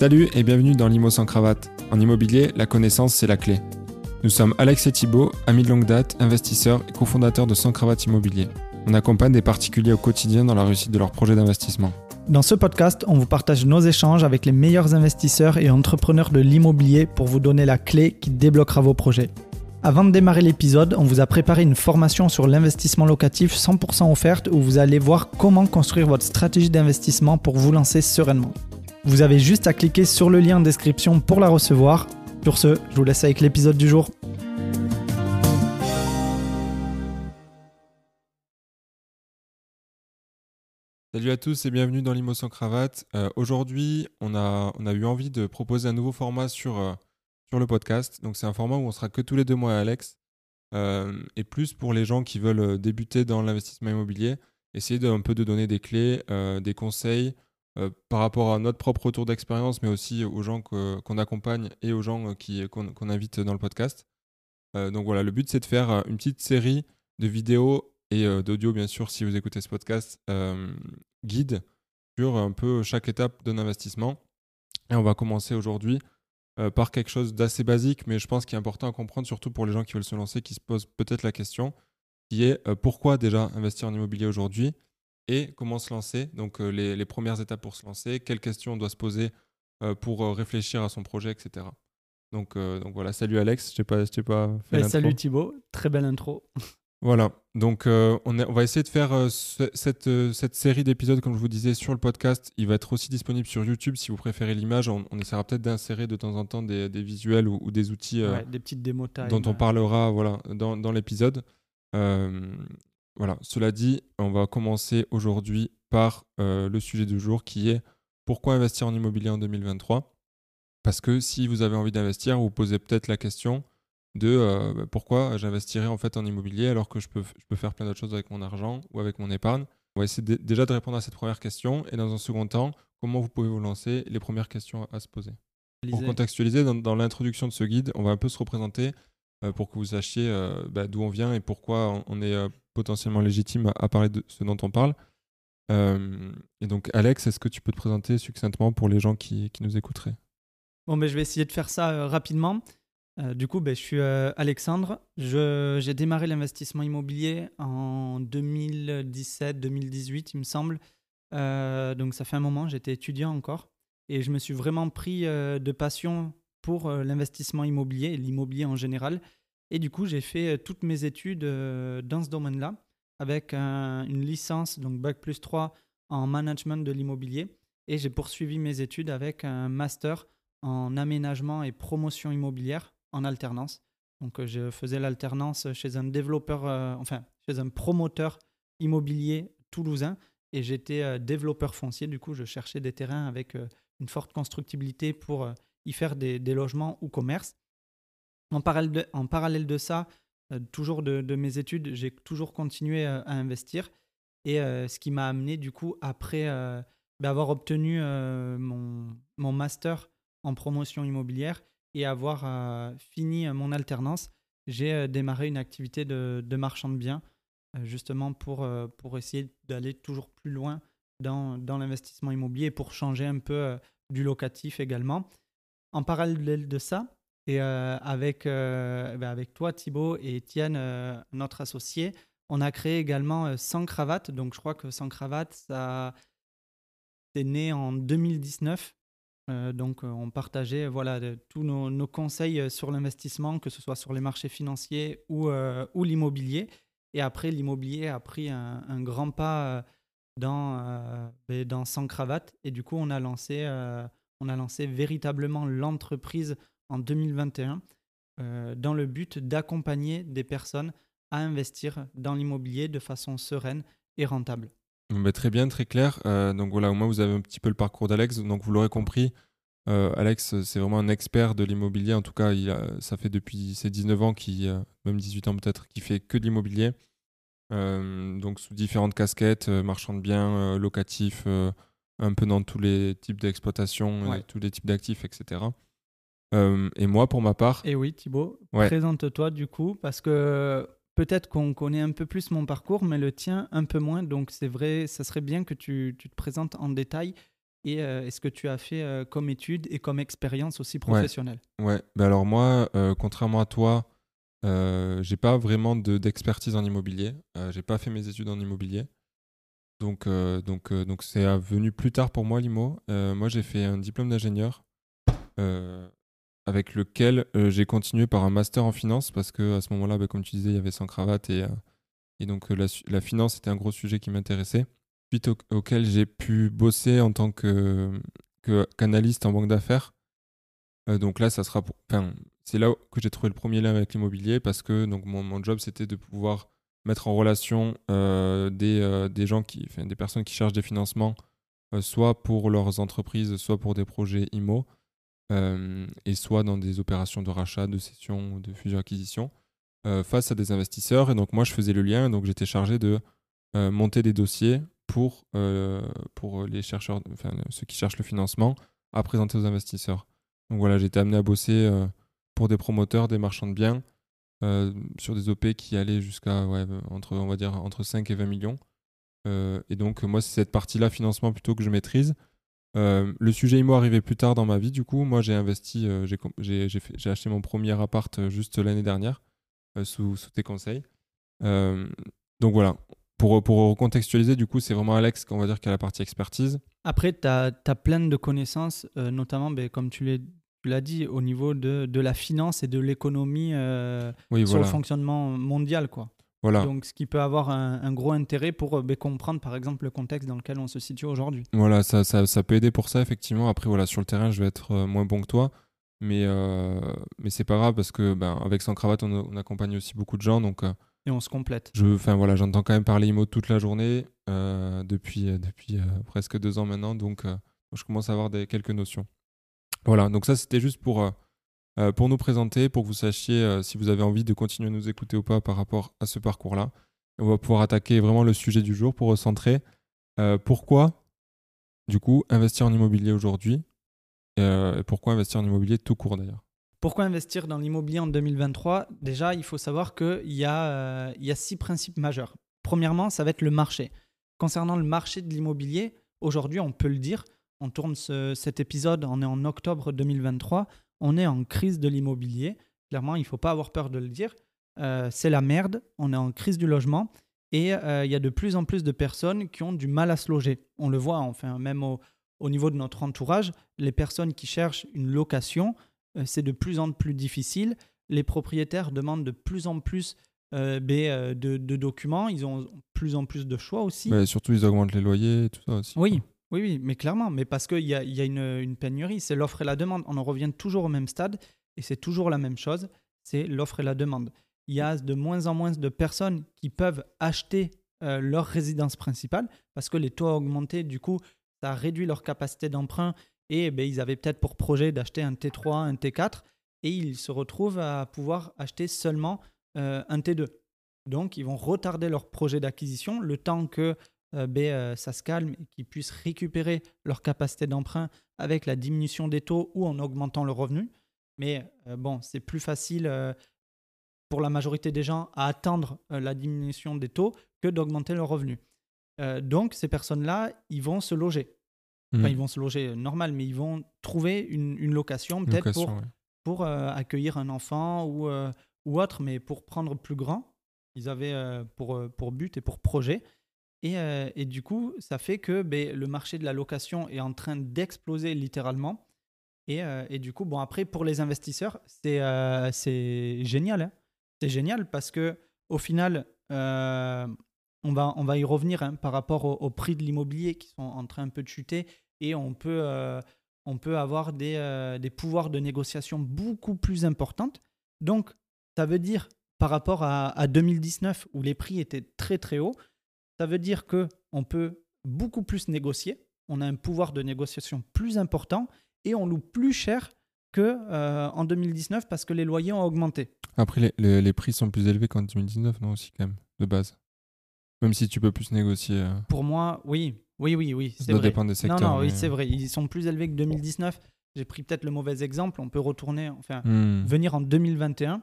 Salut et bienvenue dans l'IMO sans cravate. En immobilier, la connaissance, c'est la clé. Nous sommes Alex et Thibault, amis de longue date, investisseurs et cofondateurs de Sans Cravate Immobilier. On accompagne des particuliers au quotidien dans la réussite de leurs projets d'investissement. Dans ce podcast, on vous partage nos échanges avec les meilleurs investisseurs et entrepreneurs de l'immobilier pour vous donner la clé qui débloquera vos projets. Avant de démarrer l'épisode, on vous a préparé une formation sur l'investissement locatif 100% offerte où vous allez voir comment construire votre stratégie d'investissement pour vous lancer sereinement. Vous avez juste à cliquer sur le lien en description pour la recevoir. Sur ce, je vous laisse avec l'épisode du jour. Salut à tous et bienvenue dans l'IMO sans cravate. Euh, aujourd'hui, on a, eu envie de proposer un nouveau format sur, euh, sur le podcast. Donc c'est un format où on sera que tous les deux mois, Alex. Euh, et plus pour les gens qui veulent débuter dans l'investissement immobilier, essayer de, un peu de donner des clés, des conseils, euh, par rapport à notre propre retour d'expérience, mais aussi aux gens qu'on accompagne et aux gens euh, qu'on invite dans le podcast. Euh, donc voilà, le but c'est de faire une petite série de vidéos et d'audio, bien sûr, si vous écoutez ce podcast, guide sur un peu chaque étape d'un investissement. Et on va commencer aujourd'hui par quelque chose d'assez basique, mais je pense qu'il est important à comprendre, surtout pour les gens qui veulent se lancer, qui se posent peut-être la question, qui est pourquoi déjà investir en immobilier aujourd'hui? Et comment se lancer. Donc euh, les, premières étapes pour se lancer, quelles questions on doit se poser euh, pour euh, réfléchir à son projet, etc. Donc, donc voilà, salut Alex, je t'ai pas, pas fait Salut Thibaut, très belle intro. Voilà, donc on, on, va essayer de faire cette, cette, série d'épisodes, comme je vous disais, sur le podcast. Il va être aussi disponible sur YouTube si vous préférez l'image. On, essaiera peut-être d'insérer de temps en temps des, des visuels ou, des outils des petites démos dont on parlera voilà, dans, dans l'épisode. Voilà, cela dit, on va commencer aujourd'hui par euh, le sujet du jour qui est pourquoi investir en immobilier en 2023 Parce que si vous avez envie d'investir, vous posez peut-être la question de euh, bah, pourquoi j'investirais en fait en immobilier alors que je peux, je peux faire plein d'autres choses avec mon argent ou avec mon épargne? On va essayer déjà de répondre à cette première question et dans un second temps, comment vous pouvez vous lancer? Les premières questions à, se poser. Pour contextualiser, dans, l'introduction de ce guide, on va un peu se représenter euh, pour que vous sachiez bah, d'où on vient et pourquoi on est potentiellement légitime à, parler de ce dont on parle. Euh, et donc, Alex, est-ce que tu peux te présenter succinctement pour les gens qui, qui nous écouteraient? Bon, ben, je vais essayer de faire ça euh, rapidement. Euh, du coup, ben, je suis Alexandre. J'ai démarré l'investissement immobilier en 2017-2018, il me semble. donc, ça fait un moment, j'étais étudiant encore. Et je me suis vraiment pris de passion pour l'investissement immobilier et l'immobilier en général. Et du coup, j'ai fait euh, toutes mes études euh, dans ce domaine-là, avec une licence, donc Bac plus 3 en management de l'immobilier. Et j'ai poursuivi mes études avec un master en aménagement et promotion immobilière en alternance. Donc, euh, je faisais l'alternance chez un développeur, enfin, chez un promoteur immobilier toulousain. Et j'étais développeur foncier. Du coup, je cherchais des terrains avec une forte constructibilité pour y faire des, des logements ou commerces. En parallèle de, ça, euh, toujours de, mes études, j'ai toujours continué euh, à investir. Et euh, ce qui m'a amené, du coup, après avoir obtenu mon, master en promotion immobilière et avoir fini mon alternance, j'ai démarré une activité de, marchand de biens, justement pour, pour essayer d'aller toujours plus loin dans, dans l'investissement immobilier pour changer un peu du locatif également. En parallèle de ça, et euh, avec, euh, ben avec toi, Thibaut, et Étienne, euh, notre associé, on a créé également Sans Cravate. Donc, je crois que Sans Cravate, ça c'est né en 2019. donc, on partageait voilà, tous nos, conseils sur l'investissement, que ce soit sur les marchés financiers ou, ou l'immobilier. Et après, l'immobilier a pris un, grand pas dans, ben, dans Sans Cravate. Et du coup, on a lancé, on a lancé véritablement l'entreprise en 2021 euh, dans le but d'accompagner des personnes à investir dans l'immobilier de façon sereine et rentable. Bah, très bien, très clair. Euh, donc voilà, au moins vous avez un petit peu le parcours d'Alex. Donc vous l'aurez compris, euh, Alex, c'est vraiment un expert de l'immobilier. En tout cas, il ça fait depuis ses 19 ans, qui, même 18 ans peut-être, qui fait que de l'immobilier. donc sous différentes casquettes, marchand de biens, locatif, un peu dans tous les types d'exploitation, tous les types d'actifs, etc. Euh, et moi, pour ma part. Et oui, Thibaut, présente-toi du coup, parce que peut-être qu'on connaît un peu plus mon parcours, mais le tien un peu moins. Donc c'est vrai, ça serait bien que tu, tu te présentes en détail et, et ce que tu as fait comme étude et comme expérience aussi professionnelle? Ouais, Ben alors moi, contrairement à toi, j'ai pas vraiment d'expertise en immobilier. j'ai pas fait mes études en immobilier. Donc, donc, donc c'est venu plus tard pour moi, l'IMO. moi, j'ai fait un diplôme d'ingénieur avec lequel j'ai continué par un master en finance parce que à ce moment-là, bah, comme tu disais, il y avait sans cravate et, et donc la, finance était un gros sujet qui m'intéressait suite auquel j'ai pu bosser en tant que, qu'analyste en banque d'affaires. Euh, donc là, ça sera c'est là que j'ai trouvé le premier lien avec l'immobilier parce que donc mon, job c'était de pouvoir mettre en relation euh, euh, des, gens qui, des personnes qui cherchent des financements, soit pour leurs entreprises, soit pour des projets IMO, et soit dans des opérations de rachat, de cession, de fusion-acquisition, face à des investisseurs. Et donc moi, je faisais le lien, donc j'étais chargé de monter des dossiers pour, euh, pour les chercheurs, enfin, ceux qui cherchent le financement, à présenter aux investisseurs. Donc voilà, été amené à bosser euh, pour des promoteurs, des marchands de biens, euh, sur des OP qui allaient jusqu'à ouais, entre, on va dire, entre 5 et 20 millions. et donc, moi, c'est cette partie-là, financement, plutôt que je maîtrise. Le sujet IMO arrivait plus tard dans ma vie, du coup. Moi, j'ai investi, j'ai acheté mon premier appart juste l'année dernière, sous, sous, tes conseils. donc voilà, pour, pour recontextualiser, du coup, c'est vraiment Alex qu'on va dire qui a la partie expertise. Après, tu as, plein de connaissances, euh, notamment, ben, comme tu l'as dit, au niveau de, de, la finance et de l'économie euh, sur le fonctionnement mondial. Quoi. Voilà. Donc, ce qui peut avoir un, gros intérêt pour euh, ben, comprendre, par exemple, le contexte dans lequel on se situe aujourd'hui. Voilà, ça, ça, ça, peut aider pour ça, effectivement. Après, voilà, sur le terrain, je vais être moins bon que toi. Mais, mais c'est pas grave parce que ben, avec Sans Cravate, on, on, accompagne aussi beaucoup de gens. Donc, et on se complète. Je, enfin voilà, j'entends quand même parler IMO toute la journée euh, depuis euh, depuis euh, presque deux ans maintenant, donc je commence à avoir des, quelques notions. Voilà, donc ça c'était juste pour pour nous présenter, pour que vous sachiez si vous avez envie de continuer à nous écouter ou pas par rapport à ce parcours-là. On va pouvoir attaquer vraiment le sujet du jour pour recentrer. pourquoi, du coup, investir en immobilier aujourd'hui et pourquoi investir en immobilier tout court d'ailleurs? Pourquoi investir dans l'immobilier en 2023 Déjà, il faut savoir qu'il y, euh, y, a six principes majeurs. Premièrement, ça va être le marché. Concernant le marché de l'immobilier, aujourd'hui, on peut le dire, on tourne cet épisode, on est en octobre 2023, on est en crise de l'immobilier. Clairement, il ne faut pas avoir peur de le dire. Euh, c'est la merde, on est en crise du logement et euh, il y a de plus en plus de personnes qui ont du mal à se loger. On le voit, enfin, même au, au niveau de notre entourage, les personnes qui cherchent une location, euh, c'est de plus en plus difficile. Les propriétaires demandent de plus en plus euh, de, documents. Ils ont plus en plus de choix aussi. Mais surtout, ils augmentent les loyers et tout ça aussi. Oui, oui, oui, mais clairement. Mais parce qu'il y a, y a une, pénurie. C'est l'offre et la demande. On en revient toujours au même stade et c'est toujours la même chose. C'est l'offre et la demande. Il y a de moins en moins de personnes qui peuvent acheter leur résidence principale parce que les taux ont augmenté. Du coup, ça réduit leur capacité d'emprunt et ben, ils avaient peut-être pour projet d'acheter un T3, un T4, et ils se retrouvent à pouvoir acheter seulement euh, un T2. Donc, ils vont retarder leur projet d'acquisition le temps que euh, ben, euh, ça se calme et qu'ils puissent récupérer leur capacité d'emprunt avec la diminution des taux ou en augmentant le revenu. Mais bon, c'est plus facile pour la majorité des gens à attendre la diminution des taux que d'augmenter le revenu. donc, ces personnes-là, ils vont se loger. Enfin, mmh. ils vont se loger euh, normal, mais ils vont trouver une, location peut-être pour, pour euh, accueillir un enfant ou, euh, ou autre, mais pour prendre plus grand. Ils avaient pour, pour but et pour projet. Et, et du coup, ça fait que ben, le marché de la location est en train d'exploser littéralement. Et, et, du coup, bon, après, pour les investisseurs, c'est c'est génial. Hein. c'est génial parce que au final, on va, on va y revenir hein, par rapport au, prix de l'immobilier qui sont en train un peu de chuter et on peut, euh, on peut avoir des, euh, des, pouvoirs de négociation beaucoup plus importantes. Donc, ça veut dire par rapport à, à 2019 où les prix étaient très très hauts, ça veut dire que on peut beaucoup plus négocier. On a un pouvoir de négociation plus important et on loue plus cher que euh, en 2019 parce que les loyers ont augmenté. Après, les, les prix sont plus élevés qu'en 2019, non aussi quand même, de base. Même si tu peux plus négocier. Euh. Pour moi, oui. Oui, oui, oui. Ça doit dépendre des secteurs. Non, non, oui, c'est vrai. Ils sont plus élevés que 2019. J'ai pris peut-être le mauvais exemple. On peut retourner, enfin, hmm. venir en 2021.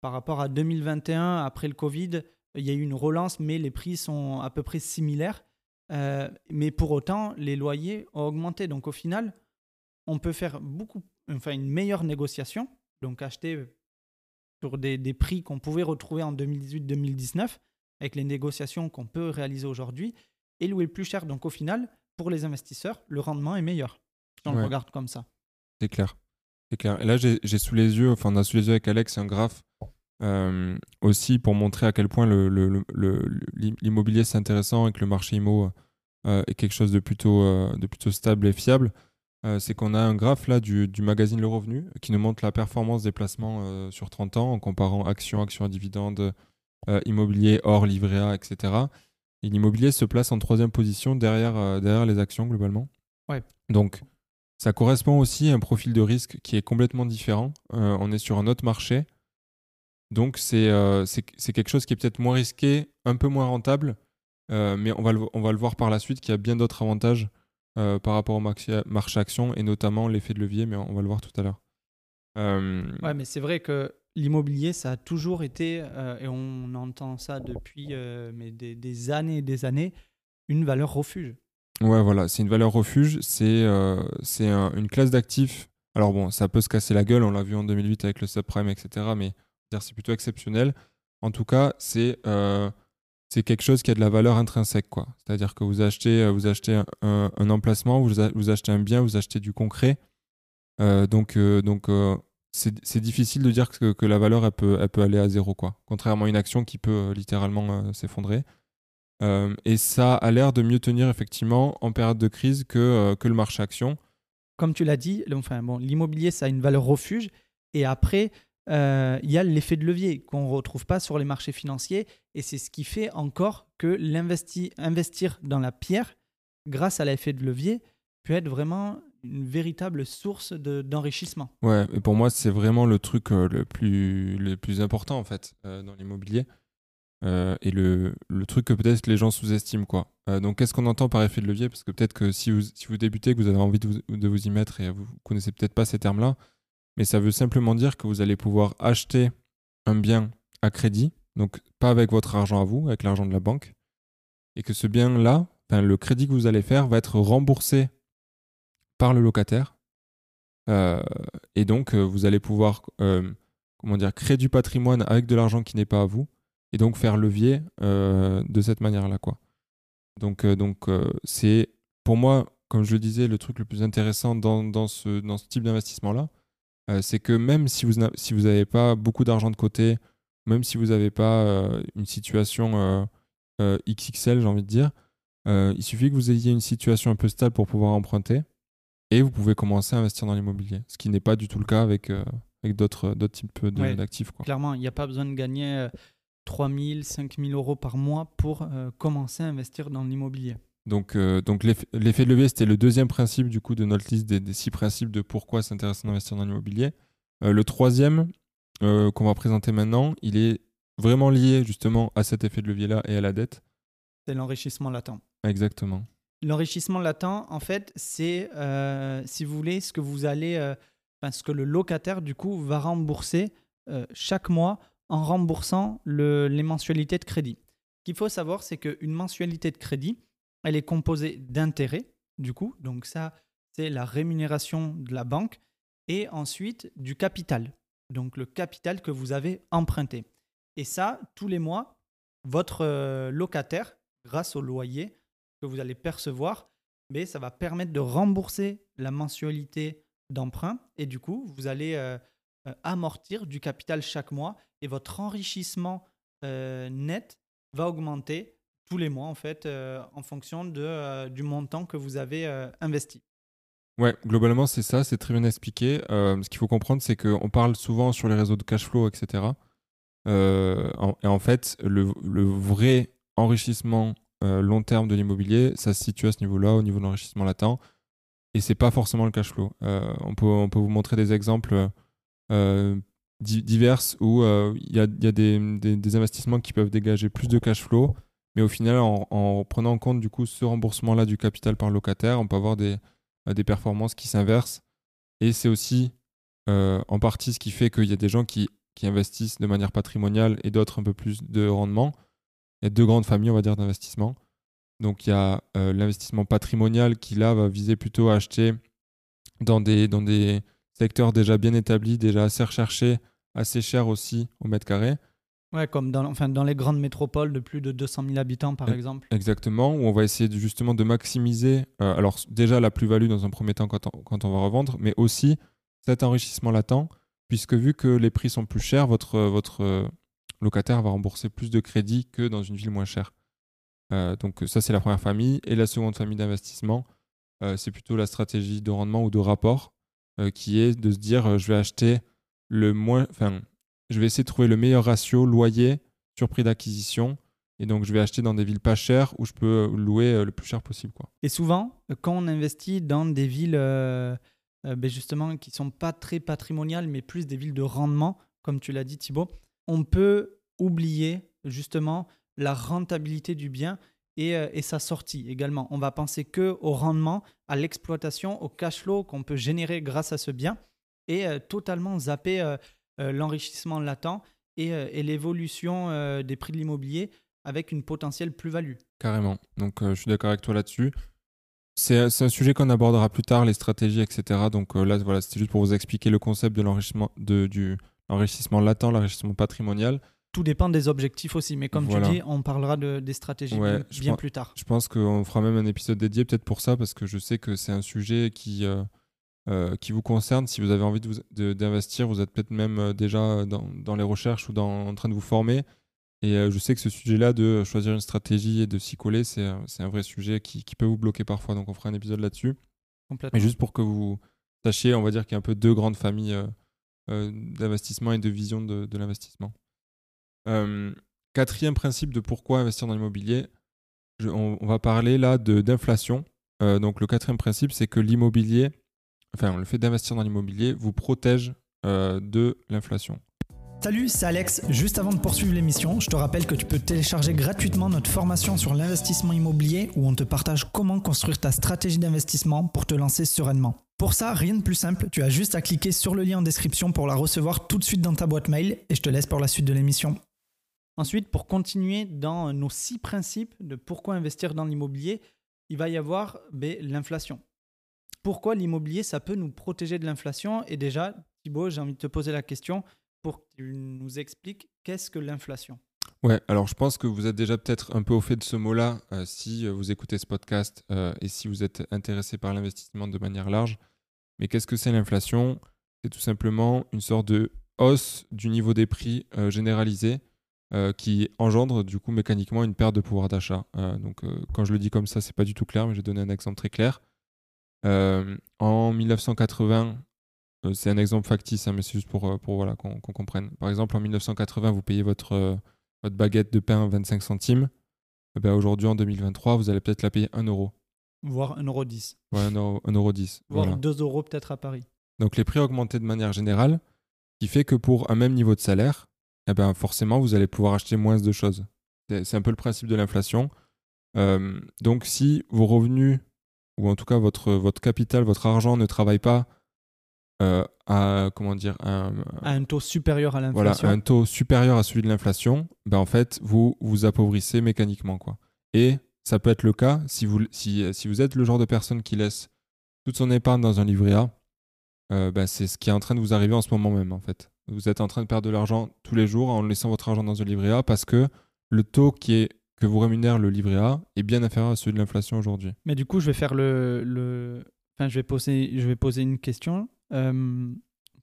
Par rapport à 2021, après le Covid, il y a eu une relance, mais les prix sont à peu près similaires. Euh, mais pour autant, les loyers ont augmenté. Donc au final, on peut faire beaucoup, enfin une meilleure négociation, donc acheter sur des, des prix qu'on pouvait retrouver en 2018-2019 avec les négociations qu'on peut réaliser aujourd'hui et louer plus cher. Donc au final, pour les investisseurs, le rendement est meilleur si on le regarde comme ça. C'est clair. C'est clair. Et là, j'ai sous les yeux, enfin, on a sous les yeux avec Alex un graphe euh, aussi pour montrer à quel point l'immobilier c'est intéressant et que le marché IMO euh, est quelque chose de plutôt, euh, de plutôt stable et fiable. c'est qu'on a un graphe là du, du, magazine Le Revenu qui nous montre la performance des placements sur 30 ans en comparant actions, actions à dividendes, immobilier, or, livret A, etc. Et l'immobilier se place en troisième position derrière, derrière les actions globalement. Ouais. Donc, ça correspond aussi à un profil de risque qui est complètement différent. on est sur un autre marché donc euh, c'est quelque chose qui est peut-être moins risqué, un peu moins rentable, euh, mais on va, le, on va le voir par la suite qu'il y a bien d'autres avantages euh, par rapport au marché action et notamment l'effet de levier, mais on va le voir tout à l'heure. Ouais, mais c'est vrai que l'immobilier, ça a toujours été, et on entend ça depuis mais des, années et des années, une valeur refuge. Ouais, voilà, c'est une valeur refuge, c'est c'est une classe d'actifs. Alors bon, ça peut se casser la gueule, on l'a vu en 2008 avec le subprime, etc. Mais c'est plutôt exceptionnel. En tout cas, c'est euh, quelque chose qui a de la valeur intrinsèque. C'est-à-dire que vous achetez, euh, vous achetez un, emplacement, vous, achetez un bien, vous achetez du concret. Euh, donc donc c'est difficile de dire que, que, la valeur, elle peut, elle peut aller à zéro. quoi. Contrairement à une action qui peut littéralement s'effondrer. et ça a l'air de mieux tenir effectivement en période de crise que, que le marché action. Comme tu l'as dit, enfin, bon, l'immobilier, ça a une valeur refuge. Et après, euh, il y a l'effet de levier qu'on ne retrouve pas sur les marchés financiers. Et c'est ce qui fait encore que l'investir dans la pierre, grâce à l'effet de levier, peut être vraiment une véritable source d'enrichissement. ouais, et pour moi, c'est vraiment le truc euh, le, plus, important en fait euh, dans l'immobilier. et le, truc que peut-être les gens sous-estiment. quoi. donc, qu'est-ce qu'on entend par effet de levier? Parce que peut-être que si vous, si vous débutez, que vous avez envie de vous, de vous y mettre et vous connaissez peut-être pas ces termes-là, mais ça veut simplement dire que vous allez pouvoir acheter un bien à crédit, donc pas avec votre argent à vous, avec l'argent de la banque, et que ce bien-là, le crédit que vous allez faire va être remboursé par le locataire. Euh, et donc, euh, vous allez pouvoir euh, comment dire, créer du patrimoine avec de l'argent qui n'est pas à vous, et donc faire levier de cette manière-là. Donc, donc c'est pour moi, comme je le disais, le truc le plus intéressant dans, dans, ce, dans ce type d'investissement-là, euh, c'est que même si vous n'avez si vous pas beaucoup d'argent de côté, même si vous n'avez pas euh, une situation euh, XXL, j'ai envie de dire, il suffit que vous ayez une situation un peu stable pour pouvoir emprunter et vous pouvez commencer à investir dans l'immobilier, ce qui n'est pas du tout le cas avec, avec d'autres types d'actifs. clairement, il n'y a pas besoin de gagner 3 000, 5 000 euros par mois pour commencer à investir dans l'immobilier. Donc, euh, donc l'effet de levier, c'était le deuxième principe du coup de notre liste des, six principes de pourquoi c'est intéressant d'investir dans l'immobilier. Euh, le troisième euh, qu'on va présenter maintenant, il est vraiment lié justement à cet effet de levier-là et à la dette. C'est l'enrichissement latent. Exactement. L'enrichissement latent, en fait, c'est, si vous voulez, ce que vous allez, ce que le locataire du coup va rembourser chaque mois en remboursant le, les mensualités de crédit. Ce qu'il faut savoir, c'est qu'une mensualité de crédit, elle est composée d'intérêts, du coup, donc ça, c'est la rémunération de la banque, et ensuite du capital, donc le capital que vous avez emprunté. Et ça, tous les mois, votre euh, locataire, grâce au loyer que vous allez percevoir, mais ça va permettre de rembourser la mensualité d'emprunt, et du coup, vous allez euh, euh, amortir du capital chaque mois, et votre enrichissement net va augmenter tous les mois, en fait, euh, en fonction de, euh, du montant que vous avez euh, investi. Ouais, globalement, c'est ça, c'est très bien expliqué. ce qu'il faut comprendre, c'est qu'on parle souvent sur les réseaux de cash flow, etc. et en fait, le, le vrai enrichissement long terme de l'immobilier, ça se situe à ce niveau-là, au niveau de l'enrichissement latent. Et c'est pas forcément le cash flow. on, peut, on peut vous montrer des exemples divers où il y a, y a des, des, investissements qui peuvent dégager plus de cash flow mais au final, en, prenant en compte du coup ce remboursement-là du capital par locataire, on peut avoir des, euh, performances qui s'inversent. Et c'est aussi euh, en partie ce qui fait qu'il y a des gens qui, investissent de manière patrimoniale et d'autres un peu plus de rendement. Il y a deux grandes familles, on va dire, d'investissement. Donc il y a l'investissement patrimonial qui là va viser plutôt à acheter dans des secteurs déjà bien établis, déjà assez recherchés, assez chers aussi au mètre carré. Ouais, comme dans, enfin, dans les grandes métropoles de plus de 200 000 habitants, par exemple. Exactement, où on va essayer justement de maximiser, euh, alors déjà la plus-value dans un premier temps quand on, quand on, va revendre, mais aussi cet enrichissement latent, puisque vu que les prix sont plus chers, votre, votre euh, locataire va rembourser plus de crédit que dans une ville moins chère. Euh, donc ça, c'est la première famille. Et la seconde famille d'investissement, c'est plutôt la stratégie de rendement ou de rapport, qui est de se dire, je vais acheter le moins... Enfin, je vais essayer de trouver le meilleur ratio loyer sur prix d'acquisition. Et donc, je vais acheter dans des villes pas chères où je peux louer euh, le plus cher possible. Quoi. Et souvent, euh, quand on investit dans des villes euh, ben justement qui sont pas très patrimoniales, mais plus des villes de rendement, comme tu l'as dit Thibaut, on peut oublier justement la rentabilité du bien et, sa sortie également. On va penser que au rendement, à l'exploitation, au cash flow qu'on peut générer grâce à ce bien et totalement zapper euh, l'enrichissement latent et, euh, et l'évolution euh, des prix de l'immobilier avec une potentielle plus-value. Carrément. Donc je suis d'accord avec toi là-dessus. C'est un sujet qu'on abordera plus tard, les stratégies, etc. Donc là, voilà, c'était juste pour vous expliquer le concept de l'enrichissement du l'enrichissement latent, l'enrichissement patrimonial. Tout dépend des objectifs aussi, mais comme tu dis, on parlera de, des stratégies bien, plus tard. Je pense qu'on fera même un épisode dédié peut-être pour ça, parce que je sais que c'est un sujet qui, euh, qui vous concerne. Si vous avez envie d'investir, vous, vous, êtes peut-être même euh, déjà dans, dans, les recherches ou dans, en train de vous former. Et euh, je sais que ce sujet-là de choisir une stratégie et de s'y coller, c'est un vrai sujet qui, qui, peut vous bloquer parfois. Donc on fera un épisode là-dessus. Mais juste pour que vous sachiez, on va dire qu'il y a un peu deux grandes familles d'investissement et de vision de, de l'investissement. quatrième principe de pourquoi investir dans l'immobilier, on, on, va parler là d'inflation. donc le quatrième principe, c'est que l'immobilier enfin le fait d'investir dans l'immobilier vous protège euh, de l'inflation. Salut, c'est Alex. Juste avant de poursuivre l'émission, je te rappelle que tu peux télécharger gratuitement notre formation sur l'investissement immobilier où on te partage comment construire ta stratégie d'investissement pour te lancer sereinement. Pour ça, rien de plus simple, tu as juste à cliquer sur le lien en description pour la recevoir tout de suite dans ta boîte mail et je te laisse pour la suite de l'émission. Ensuite, pour continuer dans nos six principes de pourquoi investir dans l'immobilier, il va y avoir ben, l'inflation pourquoi l'immobilier, ça peut nous protéger de l'inflation Et déjà, Thibaut, j'ai envie de te poser la question pour que tu nous expliques qu'est-ce que l'inflation Ouais, alors je pense que vous êtes déjà peut-être un peu au fait de ce mot-là euh, si euh, vous écoutez ce podcast euh, et si vous êtes intéressé par l'investissement de manière large. Mais qu'est-ce que c'est l'inflation? C'est tout simplement une sorte de hausse du niveau des prix généralisé qui engendre du coup mécaniquement une perte de pouvoir d'achat. donc quand je le dis comme ça, c'est pas du tout clair, mais je vais donner un exemple très clair. Euh, en 1980, euh, c'est un exemple factice, hein, mais c'est juste pour, euh, pour voilà, qu'on comprenne. Par exemple, en 1980, vous payez votre, votre baguette de pain à 25 centimes. Eh ben, Aujourd'hui, en 2023, vous allez peut-être la payer 1 euro. Voire 1,10 euro. Ouais, 1 euro, 1 euro 10. Voire 2 euros peut-être à Paris. Donc les prix ont augmenté de manière générale, qui fait que pour un même niveau de salaire, eh ben, forcément, vous allez pouvoir acheter moins de choses. C'est un peu le principe de l'inflation. donc si vos revenus ou en tout cas votre, votre capital, votre argent ne travaille pas euh, à comment dire un, à un taux supérieur à l'inflation. Voilà, un taux supérieur à celui de l'inflation, ben en fait vous vous appauvrissez mécaniquement quoi. Et ça peut être le cas si vous si, si vous êtes le genre de personne qui laisse toute son épargne dans un livret A, euh, ben c'est ce qui est en train de vous arriver en ce moment même en fait. Vous êtes en train de perdre de l'argent tous les jours en laissant votre argent dans un livret A parce que le taux qui est que vous rémunère le livret A est bien inférieur à celui de l'inflation aujourd'hui. Mais du coup, je vais faire le, le... Enfin, je vais poser, je vais poser une question. Euh,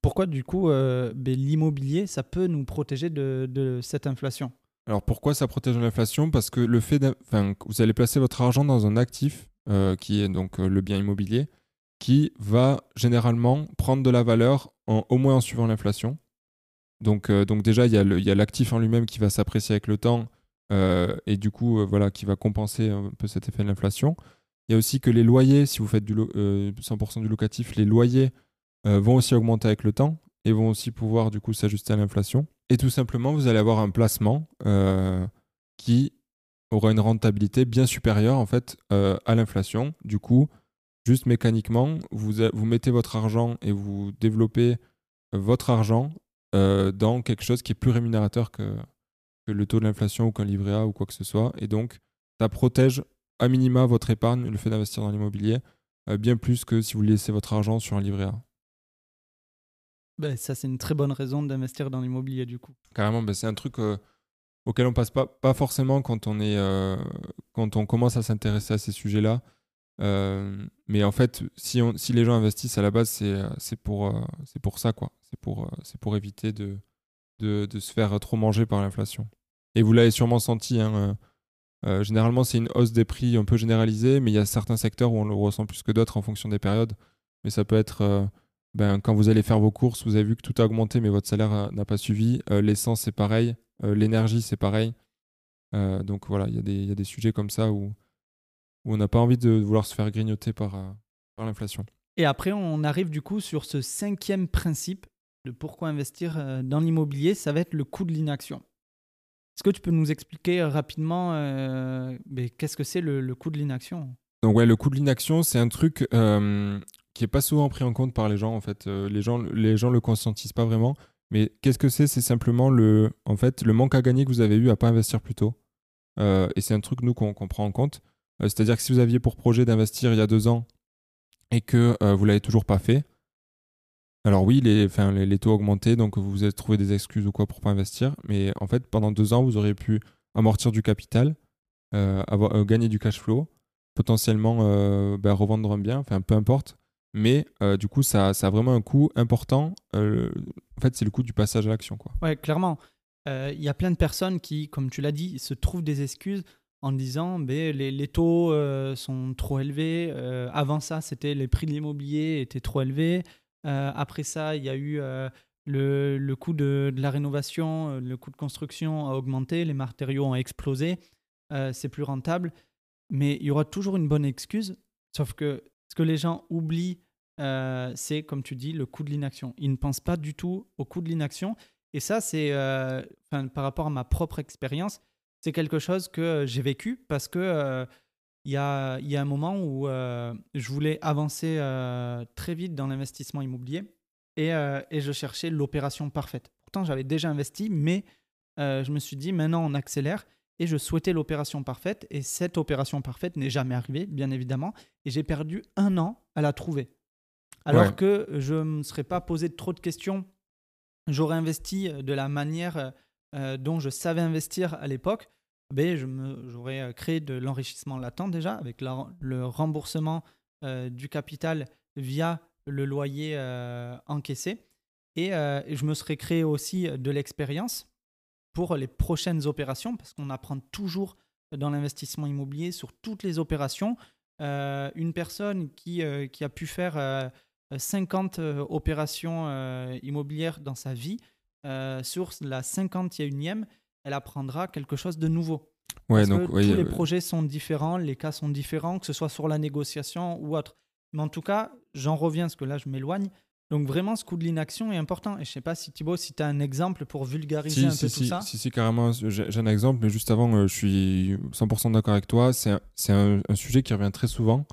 pourquoi du coup euh, ben, l'immobilier, ça peut nous protéger de, de cette inflation? Alors pourquoi ça protège de l'inflation? Parce que le fait, enfin, vous allez placer votre argent dans un actif euh, qui est donc le bien immobilier, qui va généralement prendre de la valeur en, au moins en suivant l'inflation. Donc, donc déjà, il y a l'actif en lui-même qui va s'apprécier avec le temps et du coup, euh, voilà, qui va compenser un peu cet effet de l'inflation. Il y a aussi que les loyers, si vous faites du 100% euh, du locatif, les loyers vont aussi augmenter avec le temps et vont aussi pouvoir du coup s'ajuster à l'inflation. Et tout simplement, vous allez avoir un placement qui aura une rentabilité bien supérieure en fait à l'inflation. Du coup, juste mécaniquement, vous, vous mettez votre argent et vous développez votre argent dans quelque chose qui est plus rémunérateur que, que le taux de l'inflation ou qu'un livret A ou quoi que ce soit. Et donc, ça protège à minima votre épargne, le fait d'investir dans l'immobilier, bien plus que si vous laissez votre argent sur un livret A. Ben, ça, c'est une très bonne raison d'investir dans l'immobilier, du coup. Carrément, ben, c'est un truc auquel on passe pas, pas forcément quand on, est, quand on commence à s'intéresser à ces sujets-là. mais en fait, si, on, si les gens investissent à la base, c'est pour, c'est pour ça, quoi. C'est pour, c'est pour éviter de, de, se faire trop manger par l'inflation. Et vous l'avez sûrement senti, hein, euh, généralement, c'est une hausse des prix un peu généralisée, mais il y a certains secteurs où on le ressent plus que d'autres en fonction des périodes. Mais ça peut être euh, ben, quand vous allez faire vos courses, vous avez vu que tout a augmenté, mais votre salaire euh, n'a pas suivi. L'essence, c'est pareil. L'énergie, c'est pareil. donc voilà, il y, a des sujets comme ça où, on n'a pas envie de vouloir se faire grignoter par l'inflation. Et après, on arrive du coup sur ce cinquième principe de pourquoi investir dans l'immobilier, ça va être le coût de l'inaction. Est-ce que tu peux nous expliquer euh, rapidement euh, qu'est-ce que c'est le, coût de l'inaction? Donc ouais, le coût de l'inaction, c'est un truc euh, qui est pas souvent pris en compte par les gens en fait. les gens, les gens le conscientisent pas vraiment. Mais qu'est-ce que c'est? C'est simplement le, en fait, le manque à gagner que vous avez eu à pas investir plus tôt. et c'est un truc nous qu'on prend en compte. C'est-à-dire que si vous aviez pour projet d'investir il y a deux ans et que vous l'avez toujours pas fait, alors oui, les, enfin, les, taux augmentés, donc vous avez trouvé des excuses ou quoi pour pas investir. Mais en fait, pendant deux ans, vous auriez pu amortir du capital, euh, avoir, euh, gagner du cash flow, potentiellement euh, ben, revendre un bien, enfin peu importe. Mais du coup, ça, a vraiment un coût important. en fait, c'est le coût du passage à l'action. Quoi. Ouais, clairement. Il y a plein de personnes qui, comme tu l'as dit, se trouvent des excuses en disant les, les taux sont trop élevés. avant ça, c'était les prix de l'immobilier étaient trop élevés. Euh, après ça, il y a eu euh, le, le, coût de, la rénovation, euh, le coût de construction a augmenté, les matériaux ont explosé, c'est plus rentable. Mais il y aura toujours une bonne excuse, sauf que ce que les gens oublient, c'est, comme tu dis, le coût de l'inaction. Ils ne pensent pas du tout au coût de l'inaction. Et ça, c'est par rapport à ma propre expérience, c'est quelque chose que j'ai vécu parce que il y a, il y a un moment où euh, je voulais avancer euh, très vite dans l'investissement immobilier et, euh, et, je cherchais l'opération parfaite. Pourtant, j'avais déjà investi, mais je me suis dit, maintenant, on accélère et je souhaitais l'opération parfaite. Et cette opération parfaite n'est jamais arrivée, bien évidemment. Et j'ai perdu un an à la trouver. Alors que je ne me serais pas posé trop de questions. J'aurais investi de la manière dont je savais investir à l'époque j'aurais euh, créé de l'enrichissement latent déjà avec le remboursement euh, du capital via le loyer euh, encaissé. Et, je me serais créé aussi de l'expérience pour les prochaines opérations parce qu'on apprend toujours dans l'investissement immobilier sur toutes les opérations. une personne qui, qui, a pu faire 50 opérations immobilières dans sa vie, sur la 51e, elle apprendra quelque chose de nouveau. Ouais, donc, tous les projets sont différents, les cas sont différents, que ce soit sur la négociation ou autre. Mais en tout cas, j'en reviens, parce que là, je m'éloigne. Donc vraiment, ce coup de l'inaction est important. Et je ne sais pas si Thibaut, si tu as un exemple pour vulgariser un peu tout ça. Si, si, carrément, j'ai un exemple, mais juste avant, euh, je suis 100% d'accord avec toi. C'est un, un, sujet qui revient très souvent.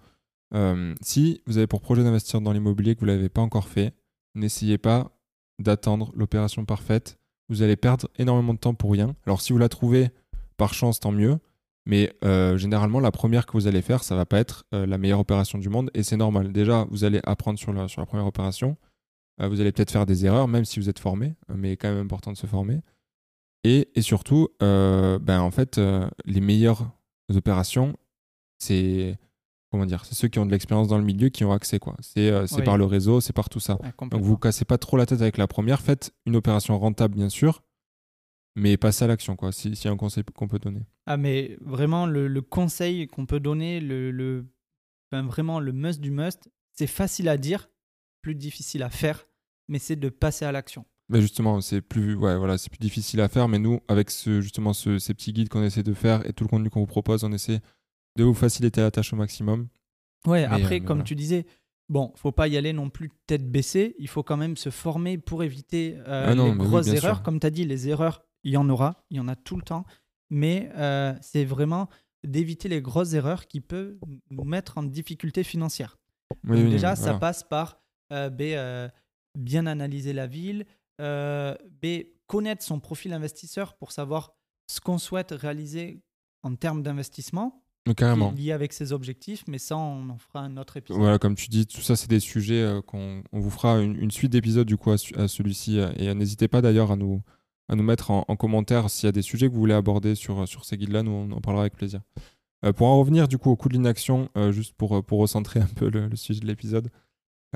Euh, si vous avez pour projet d'investir dans l'immobilier que vous ne l'avez pas encore fait, n'essayez pas d'attendre l'opération parfaite vous allez perdre énormément de temps pour rien. Alors si vous la trouvez par chance, tant mieux. Mais euh, généralement, la première que vous allez faire, ça va pas être euh, la meilleure opération du monde. Et c'est normal. Déjà, vous allez apprendre sur la, sur la première opération. Euh, vous allez peut-être faire des erreurs, même si vous êtes formé. Mais quand même important de se former. Et, et surtout, ben, en fait, les meilleures opérations, c'est comment dire, c'est ceux qui ont de l'expérience dans le milieu qui ont accès quoi. C'est euh, par le réseau, c'est par tout ça. Donc vous cassez pas trop la tête avec la première, faites une opération rentable bien sûr, mais passez à l'action quoi. S'il y a un conseil qu'on peut donner. Ah mais vraiment le, conseil qu'on peut donner, le, le vraiment le must du must, c'est facile à dire, plus difficile à faire, mais c'est de passer à l'action. Mais justement, c'est plus, ouais, voilà, plus difficile à faire, mais nous, avec ce, justement ce, ces petits guides qu'on essaie de faire et tout le contenu qu'on vous propose, on essaie de vous faciliter la tâche au maximum. Ouais, après, euh, comme tu disais, bon, faut pas y aller non plus tête baissée. Il faut quand même se former pour éviter euh, ah les grosses erreurs. Comme tu as dit, les erreurs, il y en aura, il y en a tout le temps. Mais euh, c'est vraiment d'éviter les grosses erreurs qui peuvent nous mettre en difficulté financière. déjà, ça passe par B, bien analyser la ville, B, connaître son profil investisseur pour savoir ce qu'on souhaite réaliser en termes d'investissement carrément. lié avec ses objectifs, mais ça, on en fera un autre épisode. Voilà, comme tu dis, tout ça, c'est des sujets euh, qu'on on vous fera une, une suite d'épisodes du coup à, celui-ci. euh, Et euh, n'hésitez pas d'ailleurs à nous, à nous mettre en, en commentaire s'il y a des sujets que vous voulez aborder sur, sur ces guides-là. Nous, on en parlera avec plaisir. Euh, pour en revenir du coup au coût de l'inaction, euh, juste pour, euh, pour recentrer un peu le, le sujet de l'épisode,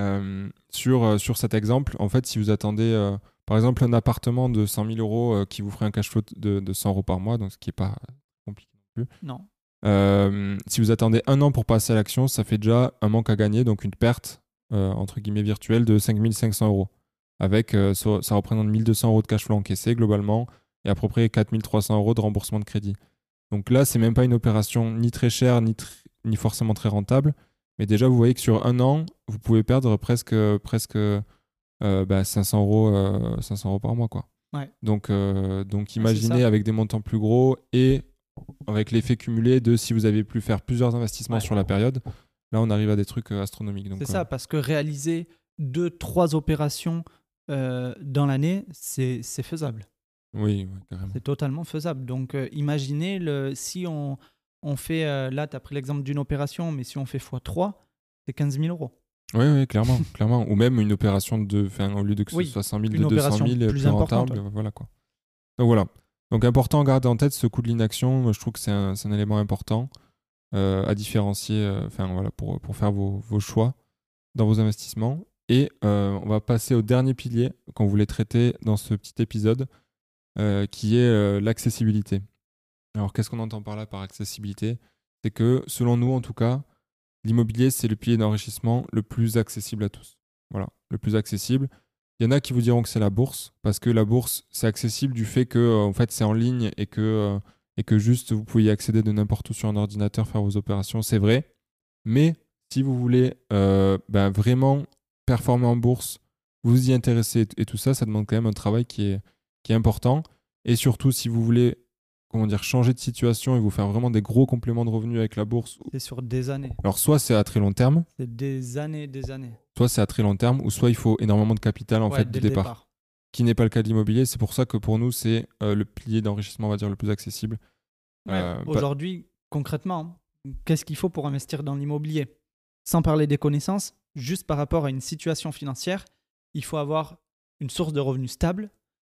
euh, sur, euh, sur cet exemple, en fait, si vous attendez euh, par exemple un appartement de 100 000 euros euh, qui vous ferait un cash flow de, de 100 euros par mois, donc ce qui n'est pas compliqué non plus. Non. Euh, si vous attendez un an pour passer à l'action, ça fait déjà un manque à gagner, donc une perte euh, entre guillemets virtuelle de 5500 euros. Avec, euh, ça, ça représente 1200 euros de cash flow encaissé globalement et à peu près 4300 euros de remboursement de crédit. Donc là, c'est même pas une opération ni très chère ni, tr- ni forcément très rentable. Mais déjà, vous voyez que sur un an, vous pouvez perdre presque, presque euh, bah, 500, euros, euh, 500 euros par mois. Quoi. Ouais. Donc, donc imaginez ça. avec des montants plus gros et avec l'effet cumulé de si vous avez pu faire plusieurs investissements Ouais. sur la période, là on arrive à des trucs euh, astronomiques. C'est euh, ça, parce que réaliser deux, trois opérations euh, dans l'année, c'est faisable. oui, carrément. C'est totalement faisable. Donc, euh, imaginez le, si on, on fait, euh, là, tu as pris l'exemple d'une opération, mais si on fait x3, c'est 15 000 euros. Oui, oui, clairement, clairement. Ou même une opération de, au lieu de que ce Oui, soit 100 000, une de 200 opération 000, plus plus rentable, voilà quoi. Donc voilà. Donc important garder en tête ce coût de l'inaction. Moi, je trouve que c'est un, élément important euh, à différencier, euh, pour, faire vos, choix dans vos investissements. Et euh, on va passer au dernier pilier qu'on voulait traiter dans ce petit épisode, qui est l'accessibilité. Alors qu'est-ce qu'on entend par là par accessibilité? C'est que selon nous, en tout cas, l'immobilier, c'est le pilier d'enrichissement le plus accessible à tous. Voilà, le plus accessible. Il y en a qui vous diront que c'est la bourse, parce que la bourse, c'est accessible du fait que euh, en fait, c'est en ligne et que, euh, et que juste vous pouvez y accéder de n'importe où sur un ordinateur, faire vos opérations, c'est vrai. Mais si vous voulez euh, ben, vraiment performer en bourse, vous y intéresser et, et tout ça, ça demande quand même un travail qui est, qui est important. Et surtout, si vous voulez comment dire, changer de situation et vous faire vraiment des gros compléments de revenus avec la bourse, C'est sur des années. alors soit c'est à très long terme, C'est des années, des années. Soit c'est à très long terme, ou soit il faut énormément de capital en Ouais, fait dès du départ, qui n'est pas le cas de l'immobilier. C'est pour ça que pour nous c'est euh, le pilier d'enrichissement, on va dire, le plus accessible. Ouais. Euh, pas- Aujourd'hui, concrètement, qu'est-ce qu'il faut pour investir dans l'immobilier? Sans parler des connaissances, juste par rapport à une situation financière, il faut avoir une source de revenus stable.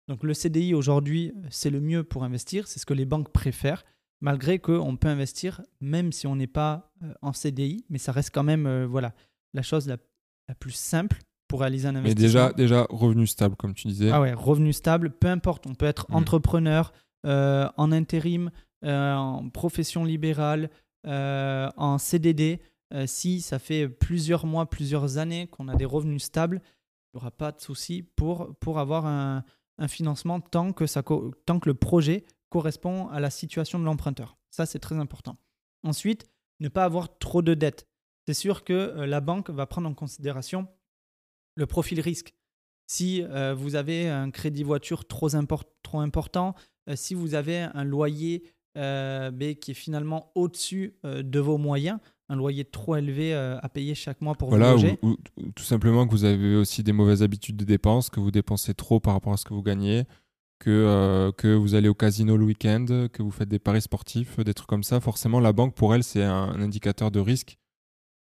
Donc le CDI aujourd'hui, c'est le mieux pour investir, c'est ce que les banques préfèrent, malgré qu'on peut investir même si on n'est pas euh, en CDI, mais ça reste quand même euh, voilà, la chose la, la plus simple pour réaliser un Mais investissement. déjà, déjà revenu stable, comme tu disais. Ah ouais, revenu stable, peu importe, on peut être Mm. entrepreneur, euh, en intérim, euh, en profession libérale, euh, en CDD. si ça fait plusieurs mois, plusieurs années qu'on a des revenus stables, il n'y aura pas de souci pour, pour avoir un, un financement tant que, ça, tant que le projet correspond à la situation de l'emprunteur. Ça, c'est très important. Ensuite, ne pas avoir trop de dettes. C'est sûr que euh, la banque va prendre en considération le profil risque. Si euh, vous avez un crédit voiture trop, import- trop important, euh, si vous avez un loyer euh, mais qui est finalement au-dessus de vos moyens, un loyer trop élevé à payer chaque mois pour Voilà, vous ou, loger, ou- ou tout simplement que vous avez aussi des mauvaises habitudes de dépenses, que vous dépensez trop par rapport à ce que vous gagnez, que, que vous allez au casino le week-end, que vous faites des paris sportifs, des trucs comme ça. Forcément, la banque, pour elle, c'est un, un indicateur de risque.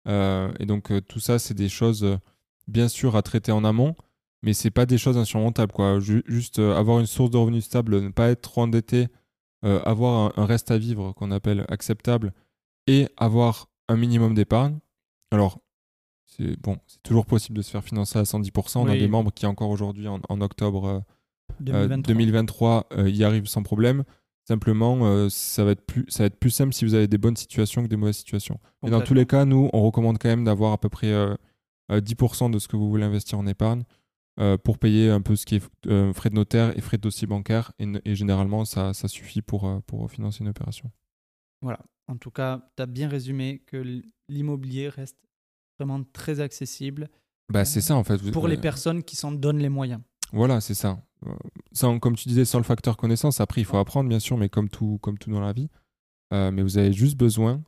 Euh, et donc, euh, tout ça, c'est des choses, euh, bien sûr, à traiter en amont, mais c'est pas des choses insurmontables. Quoi. Ju- juste avoir une source de revenus stable, ne pas être trop endetté, avoir un, un reste à vivre qu'on appelle acceptable, et avoir un minimum d'épargne. Alors, c'est bon, c'est toujours possible de se faire financer à 110%. On a des membres qui, encore aujourd'hui, en, en octobre euh, euh, 2023. 2023, euh, y arrivent sans problème. Simplement, euh, ça, va être plus, ça va être plus simple si vous avez des bonnes situations que des mauvaises situations. Et dans tous les cas, nous, on recommande quand même d'avoir à peu près euh, euh, 10% de ce que vous voulez investir en épargne euh, pour payer un peu ce qui est euh, frais de notaire et frais de dossier bancaire. Et, et généralement, ça, ça suffit pour, euh, pour financer une opération. Voilà. En tout cas, tu as bien résumé que l'immobilier reste vraiment très accessible Bah, c'est ça, en fait. Pour les euh, personnes qui s'en donnent les moyens. Voilà, c'est ça. Euh, Sans, comme tu disais, sans le facteur connaissance, après, il faut apprendre, bien sûr, mais comme tout, comme tout dans la vie. Euh, mais vous avez juste besoin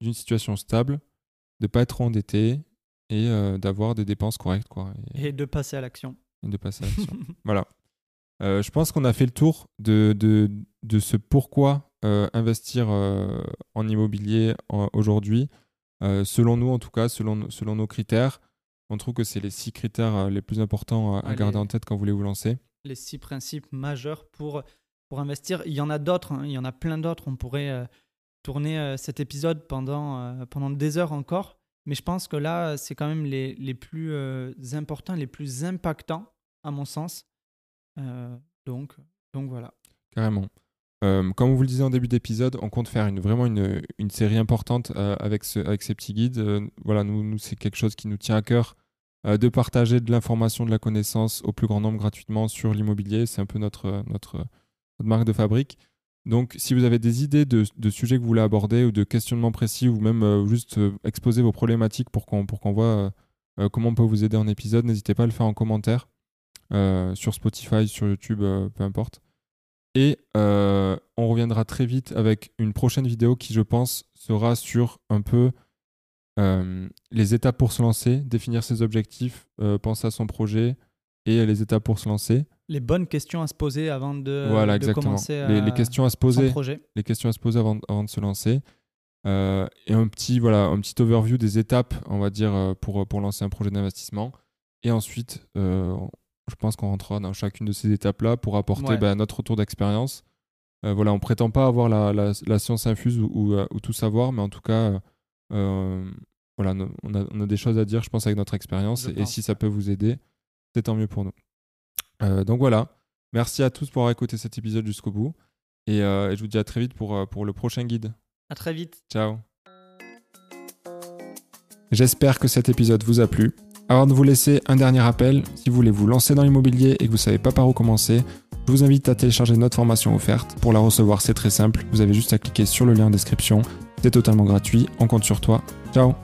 d'une situation stable, de pas être endetté et euh, d'avoir des dépenses correctes, quoi. Et, Et de passer à l'action. et de passer à l'action. voilà. Euh, je pense qu'on a fait le tour de, de, de ce pourquoi investir en immobilier aujourd'hui Selon nous, en tout cas, selon, selon nos critères, on trouve que c'est les six critères les plus importants à, garder en tête quand vous voulez vous lancer. Les six principes majeurs pour, pour investir. Il y en a d'autres, hein. il y en a plein d'autres. On pourrait tourner cet épisode pendant, pendant des heures encore. Mais je pense que là, c'est quand même les, les plus importants, les plus impactants, à mon sens. donc, donc voilà. Carrément. Euh, comme on vous le disait en début d'épisode, on compte faire une, vraiment une, une série importante euh, avec, ce, avec ces petits guides. Euh, voilà, nous, nous c'est quelque chose qui nous tient à cœur de partager de l'information, de la connaissance au plus grand nombre gratuitement sur l'immobilier. C'est un peu notre, notre, notre, marque de fabrique. Donc, si vous avez des idées de, sujets que vous voulez aborder ou de questionnements précis ou même juste exposer vos problématiques pour qu'on qu'on voit comment on peut vous aider en épisode, n'hésitez pas à le faire en commentaire sur Spotify, sur YouTube, peu importe. Et euh, on reviendra très vite avec une prochaine vidéo qui, je pense, sera sur un peu euh, les étapes pour se lancer, définir ses objectifs, euh, penser à son projet et les étapes pour se lancer. Les bonnes questions à se poser avant de, voilà, commencer les, les, questions à se poser, projet. Les questions à se poser avant, avant de se lancer. et un petit, voilà, un petit overview des étapes, on va dire, pour, pour lancer un projet d'investissement. Et ensuite, je pense qu'on rentrera dans chacune de ces étapes-là pour apporter bah, notre retour d'expérience. Euh, voilà, on prétend pas avoir la, la, science infuse ou, euh, ou, tout savoir, mais en tout cas, euh, voilà, on a, on a, des choses à dire, je pense, avec notre expérience. Et, si ça peut vous aider, c'est tant mieux pour nous. donc voilà, merci à tous pour avoir écouté cet épisode jusqu'au bout. Et, et, je vous dis à très vite pour, pour le prochain guide. À très vite. Ciao. J'espère que cet épisode vous a plu. Avant de vous laisser un dernier appel, si vous voulez vous lancer dans l'immobilier et que vous ne savez pas par où commencer, je vous invite à télécharger notre formation offerte. Pour la recevoir, c'est très simple, vous avez juste à cliquer sur le lien en description. C'est totalement gratuit, on compte sur toi. Ciao